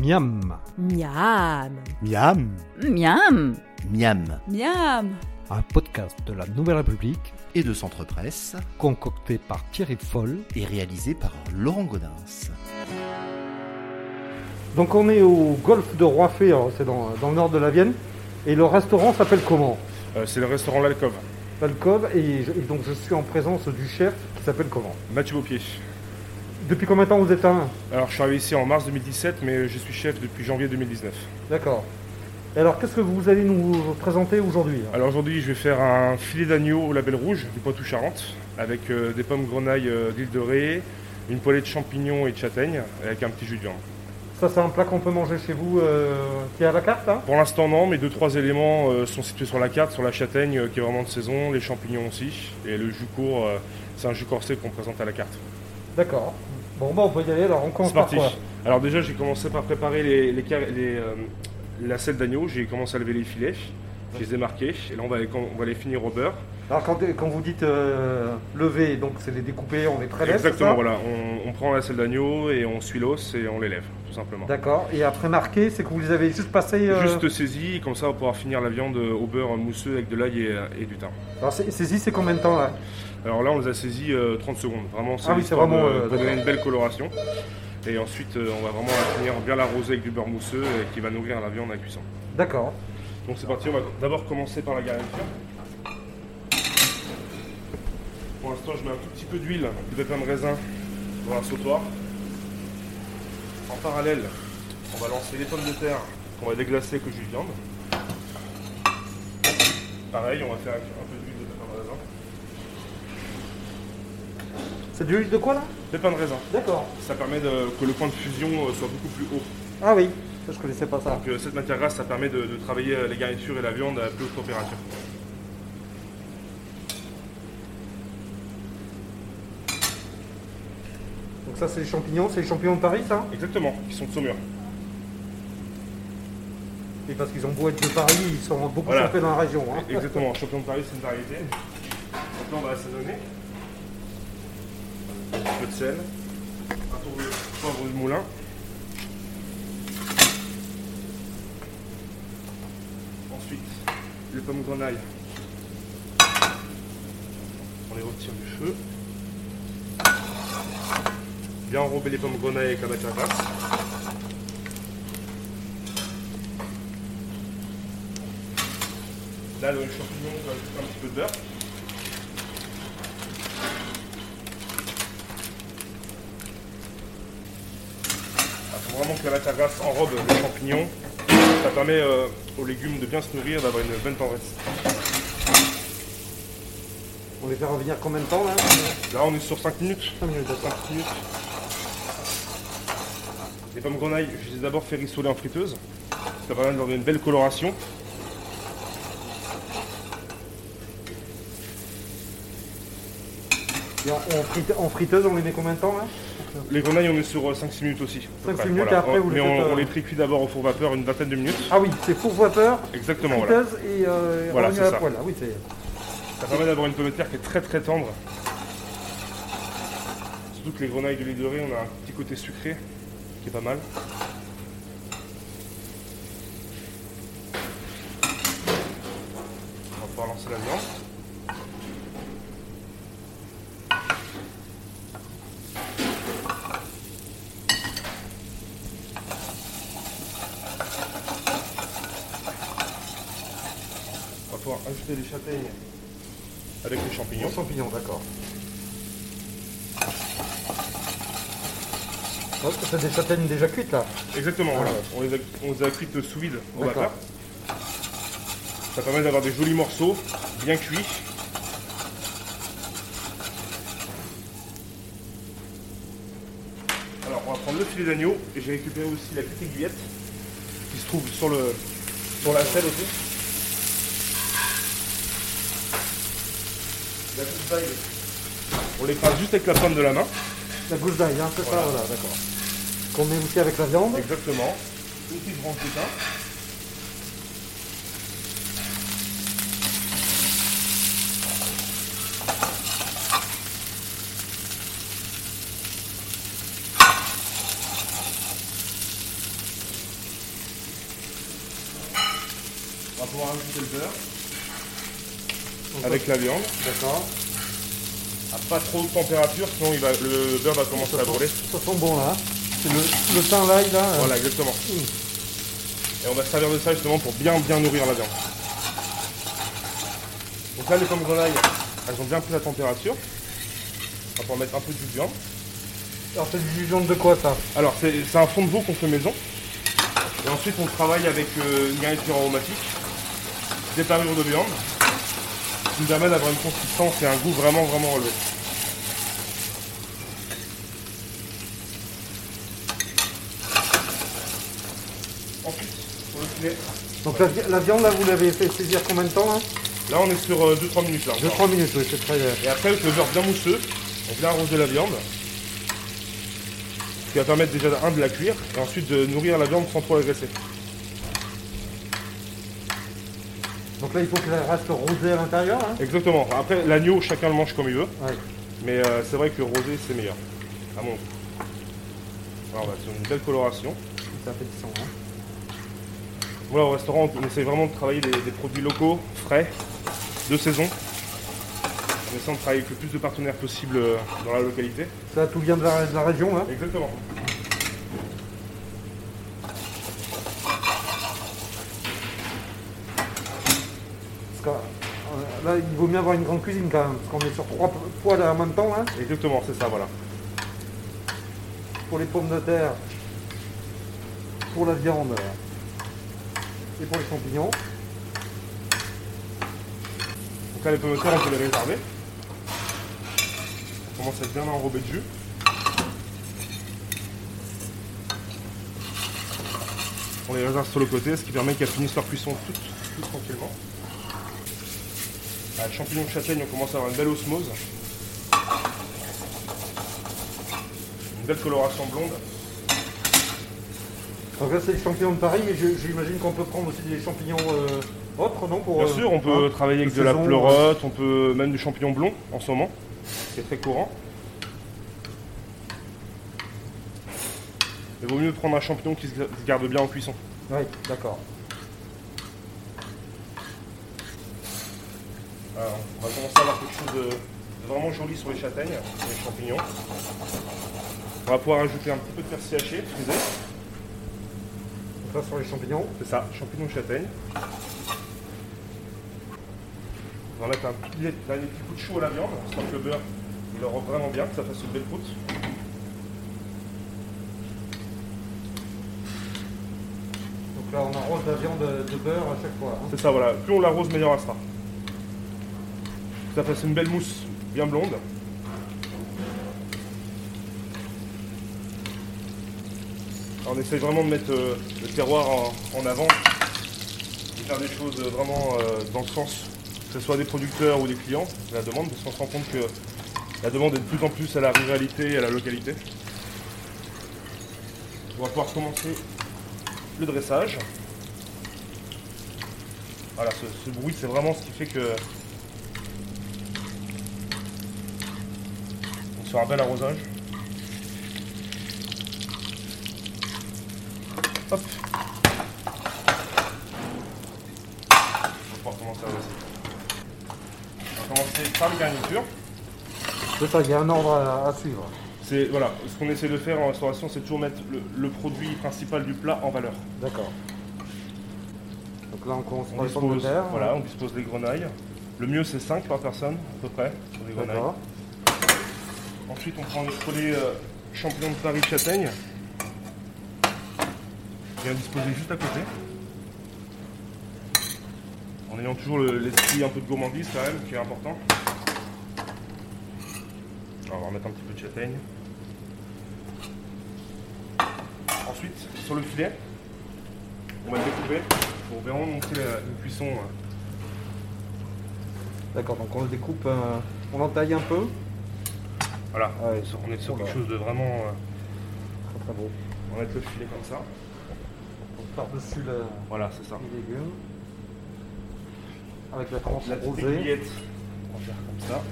Miam, Miam. Miam Miam Miam Miam un podcast de la Nouvelle République et de Centre Presse concocté par Thierry Foll. et réalisé par Laurent Godin. Donc on est au golfe de Roiffet, alors c'est dans, dans le nord de la Vienne, et le restaurant s'appelle comment? Euh, c'est le restaurant L'Alcove. L'Alcove, et, donc je suis en présence du chef qui s'appelle comment? Mathieu Beaupied. Depuis combien de temps vous êtes un Alors je suis arrivé ici en mars 2017, mais je suis chef depuis janvier 2019. D'accord. Et alors qu'est-ce que vous allez nous présenter aujourd'hui Alors aujourd'hui je vais faire un filet d'agneau au label rouge du Poitou-Charentes, avec euh, des pommes grenailles euh, d'île de Ré, une poêlée de champignons et de châtaignes, avec un petit jus de viande. Ça c'est un plat qu'on peut manger chez vous euh, qui est à la carte hein Pour l'instant non, mais deux trois éléments euh, sont situés sur la carte, sur la châtaigne euh, qui est vraiment de saison, les champignons aussi, et le jus court, c'est un jus corsé qu'on présente à la carte. D'accord. Bon bah on peut y aller, alors on commence par quoi Alors déjà j'ai commencé par préparer les, les, car- les, euh, la selle d'agneau, j'ai commencé à lever les filets, je les ai marqués, et là on va on va les finir au beurre. Alors quand, quand vous dites euh, lever, donc c'est les découper, on les prélève Exactement, voilà, on, on prend la selle d'agneau et on suit l'os et on les lève, tout simplement. D'accord. Et après marqué, c'est que vous les avez juste passés... euh, Juste saisi, comme ça on va pouvoir finir la viande au beurre mousseux avec de l'ail et, et du thym. Alors saisi, c'est combien de temps là? Alors là on les a saisis euh, 30 secondes, vraiment c'est Ah oui, c'est vraiment, de- euh, pour donner une belle coloration. Et ensuite euh, on va vraiment la finir bien l'arroser avec du beurre mousseux et qui va nourrir la viande à cuisson. D'accord. Donc c'est parti, on va d'abord commencer par la garniture. Pour l'instant, je mets un tout petit peu d'huile de pépins de raisin dans la sautoir. En parallèle, on va lancer les pommes de terre qu'on va déglacer avec le jus de viande. Pareil, on va faire un peu d'huile de pépins de raisin. C'est de l'huile de quoi là? Pépins de raisin, D'accord. ça permet de- que le point de fusion euh, soit beaucoup plus haut. Ah oui, ça je connaissais pas ça. Donc euh, cette matière grasse, ça permet de, de travailler euh, les garnitures et la viande à plus haute température. Ça c'est les champignons, c'est les champignons de Paris ça Exactement, qui sont de saumure. Et parce qu'ils ont beau être de Paris, ils sont beaucoup Voilà. champions dans la région. hein. Exactement, champion de Paris, c'est une variété. Là, on va assaisonner. Un peu de sel, un tour de poivre de moulin. Ensuite, les pommes grenailles. On les retire du feu. Bien enrober les pommes grenailles avec la grasse. Là, le champignon, on va ajouter un petit peu de beurre. Il faut vraiment que la matière grasse enrobe les champignons. Ça permet euh, aux légumes de bien se nourrir, d'avoir une bonne tendresse. On les fait revenir combien de temps là? Là, on est sur 5 minutes. 5 minutes. 5 minutes. Les pommes grenailles, je les ai d'abord fait rissoler en friteuse. Ça permet de leur donner une belle coloration. Et en, en frite- en friteuse, on les met combien de temps là Les grenailles, on est sur 5-6 minutes aussi. à peu 5-6 près, minutes, et après, vous Mais les on, faites, euh, on les précuit d'abord au four vapeur une vingtaine de minutes. Ah oui, c'est four vapeur, Exactement, voilà. friteuse et euh, Voilà, revenu c'est à la ça. poêle. Ah oui. Ça permet d'avoir une pomme de terre qui est très très tendre. Surtout que les grenailles de l'île de Ré, on a un petit côté sucré qui est pas mal. On va pouvoir lancer la viande. On va pouvoir ajouter les châtaignes avec les champignons. Champignons, d'accord. Oh, c'est des châtaignes déjà cuites là. Exactement, voilà. ouais. On les a, on les a cuites sous vide au D'accord. Ça permet d'avoir des jolis morceaux, bien cuits. Alors, on va prendre le filet d'agneau et j'ai récupéré aussi la petite aiguillette qui se trouve sur, le, sur la selle aussi. La gousse d'ail, on l'écrase juste avec la pomme de la main. La gousse d'ail, hein, c'est ça, voilà, d'accord. Qu'on met aussi avec la viande. Exactement. Une petite branche de. On va pouvoir ajouter le beurre. Avec la viande. D'accord. À pas trop de température, sinon il va, le beurre va commencer à brûler. ça sent bon là. C'est le, le pain l'ail là. euh, Voilà, exactement. Mmh. Et on va se servir de ça justement pour bien bien nourrir la viande. Donc là, les pommes grenailles, elles ont bien pris la température. On va pouvoir mettre un peu de jus de viande. Alors c'est du jus de viande de quoi ça? Alors, c'est c'est un fond de veau qu'on fait maison. Et ensuite, on travaille avec euh, une garniture aromatique, des parures de viande, qui nous permet d'avoir une consistance et un goût vraiment, vraiment relevé. Ensuite, pour le filet, Donc la, vi- la viande là vous l'avez fait saisir combien de temps hein là on est sur 2-3 minutes là. encore. 2-3 minutes, oui, c'est très. Et après, avec le beurre bien mousseux, on vient arroser la viande. Ce qui va permettre déjà, un, de la cuire, et ensuite de nourrir la viande sans trop la Donc là il faut qu'elle reste rosée à l'intérieur. Hein Exactement. Après, l'agneau, chacun le mange comme il veut. ouais. Mais euh, c'est vrai que rosé, c'est meilleur. À mon goût. Alors, va sur une belle coloration. C'est appétissant. Hein Voilà, au restaurant, on essaie vraiment de travailler des, des produits locaux, frais, de saison. On essaie de travailler avec le plus de partenaires possible euh, dans la localité. Ça tout vient de la, de la région là. Exactement. Parce que, euh, là il vaut mieux avoir une grande cuisine quand même. Parce qu'on est sur trois poêles en même temps. Hein, Exactement, c'est ça, voilà. pour les pommes de terre, pour la viande et pour les champignons. Donc là, les pommes de terre, on peut les réserver. On commence à être bien enrobé de jus. On les réserve sur le côté, ce qui permet qu'elles finissent leur cuisson toutes, toutes tranquillement. Ah, les champignons de châtaigne, on commence à avoir une belle osmose. Une belle coloration blonde. Donc là c'est les champignons de Paris, mais je- j'imagine qu'on peut prendre aussi des champignons euh, autres, non pour, Bien euh, sûr, on peut hein, travailler avec de de la saison, pleurote, on peut même du champignon blond en ce moment, qui est très courant. Il vaut mieux prendre un champignon qui se se garde bien en cuisson. Oui, d'accord. Alors, on va commencer à avoir quelque chose de, de vraiment joli sur les châtaignes, sur les champignons. On va pouvoir ajouter un petit peu de persil haché, frisé. Donc là sur les champignons. C'est ça, champignons de châtaigne. On va mettre un petit, petit coup de chaud à la viande, histoire que le beurre il aura vraiment bien, que ça fasse une belle croûte. Donc là on arrose la viande de beurre à chaque fois. hein. C'est ça, voilà. Plus on l'arrose, meilleur elle sera. Ça fasse une belle mousse bien blonde. On essaye vraiment de mettre euh, le terroir en, avant et faire des choses vraiment euh, dans le sens que ce soit des producteurs ou des clients, la demande, parce qu'on se rend compte que la demande est de plus en plus à la ruralité et à la localité. On va pouvoir commencer le dressage. Voilà, ce bruit, c'est vraiment ce qui fait que. Fait un bel arrosage. Hop. On va pouvoir commencer à dresser. On va commencer par les garnitures. C'est ça, il y a un ordre à, à suivre. C'est voilà, ce qu'on essaie de faire en restauration, c'est toujours mettre le, le produit principal du plat en valeur. D'accord. Donc là on commence On par les pommes de dispose, terre. voilà, on dispose des grenailles. Le mieux c'est 5 par personne à peu près sur les grenailles. Ensuite on prend notre poulet euh, champignon de Paris châtaigne. Bien disposé juste à côté. En ayant toujours le- l'esprit un peu de gourmandise quand même, qui est important. Alors, on va remettre un petit peu de châtaigne. Ensuite, sur le filet, on va le découper pour vraiment montrer la, une cuisson. euh, D'accord, donc on le découpe, euh, on l'entaille un peu. Voilà, Ah ouais, on est sur quelque chose de vraiment. euh, Très très beau. on va mettre le filet comme ça. Par-dessus le- Voilà, c'est ça. les légumes. Avec la tranche La rosée. on va faire comme ça.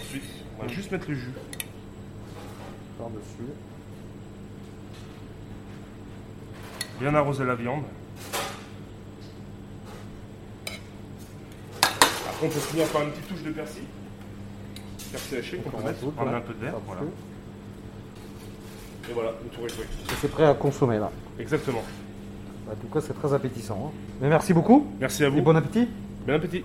Ensuite, on va juste mettre le jus. Par-dessus. Bien arroser la viande. Après, on peut finir par une petite touche de persil. Persil haché qu'on On peut mettre rajoute, pour amener là. un peu de verre. Voilà. Et voilà, le tour est joué. Et c'est prêt à consommer là. Exactement. En tout cas, c'est très appétissant. hein. Mais merci beaucoup. Merci à Et vous. bon appétit. Bon appétit.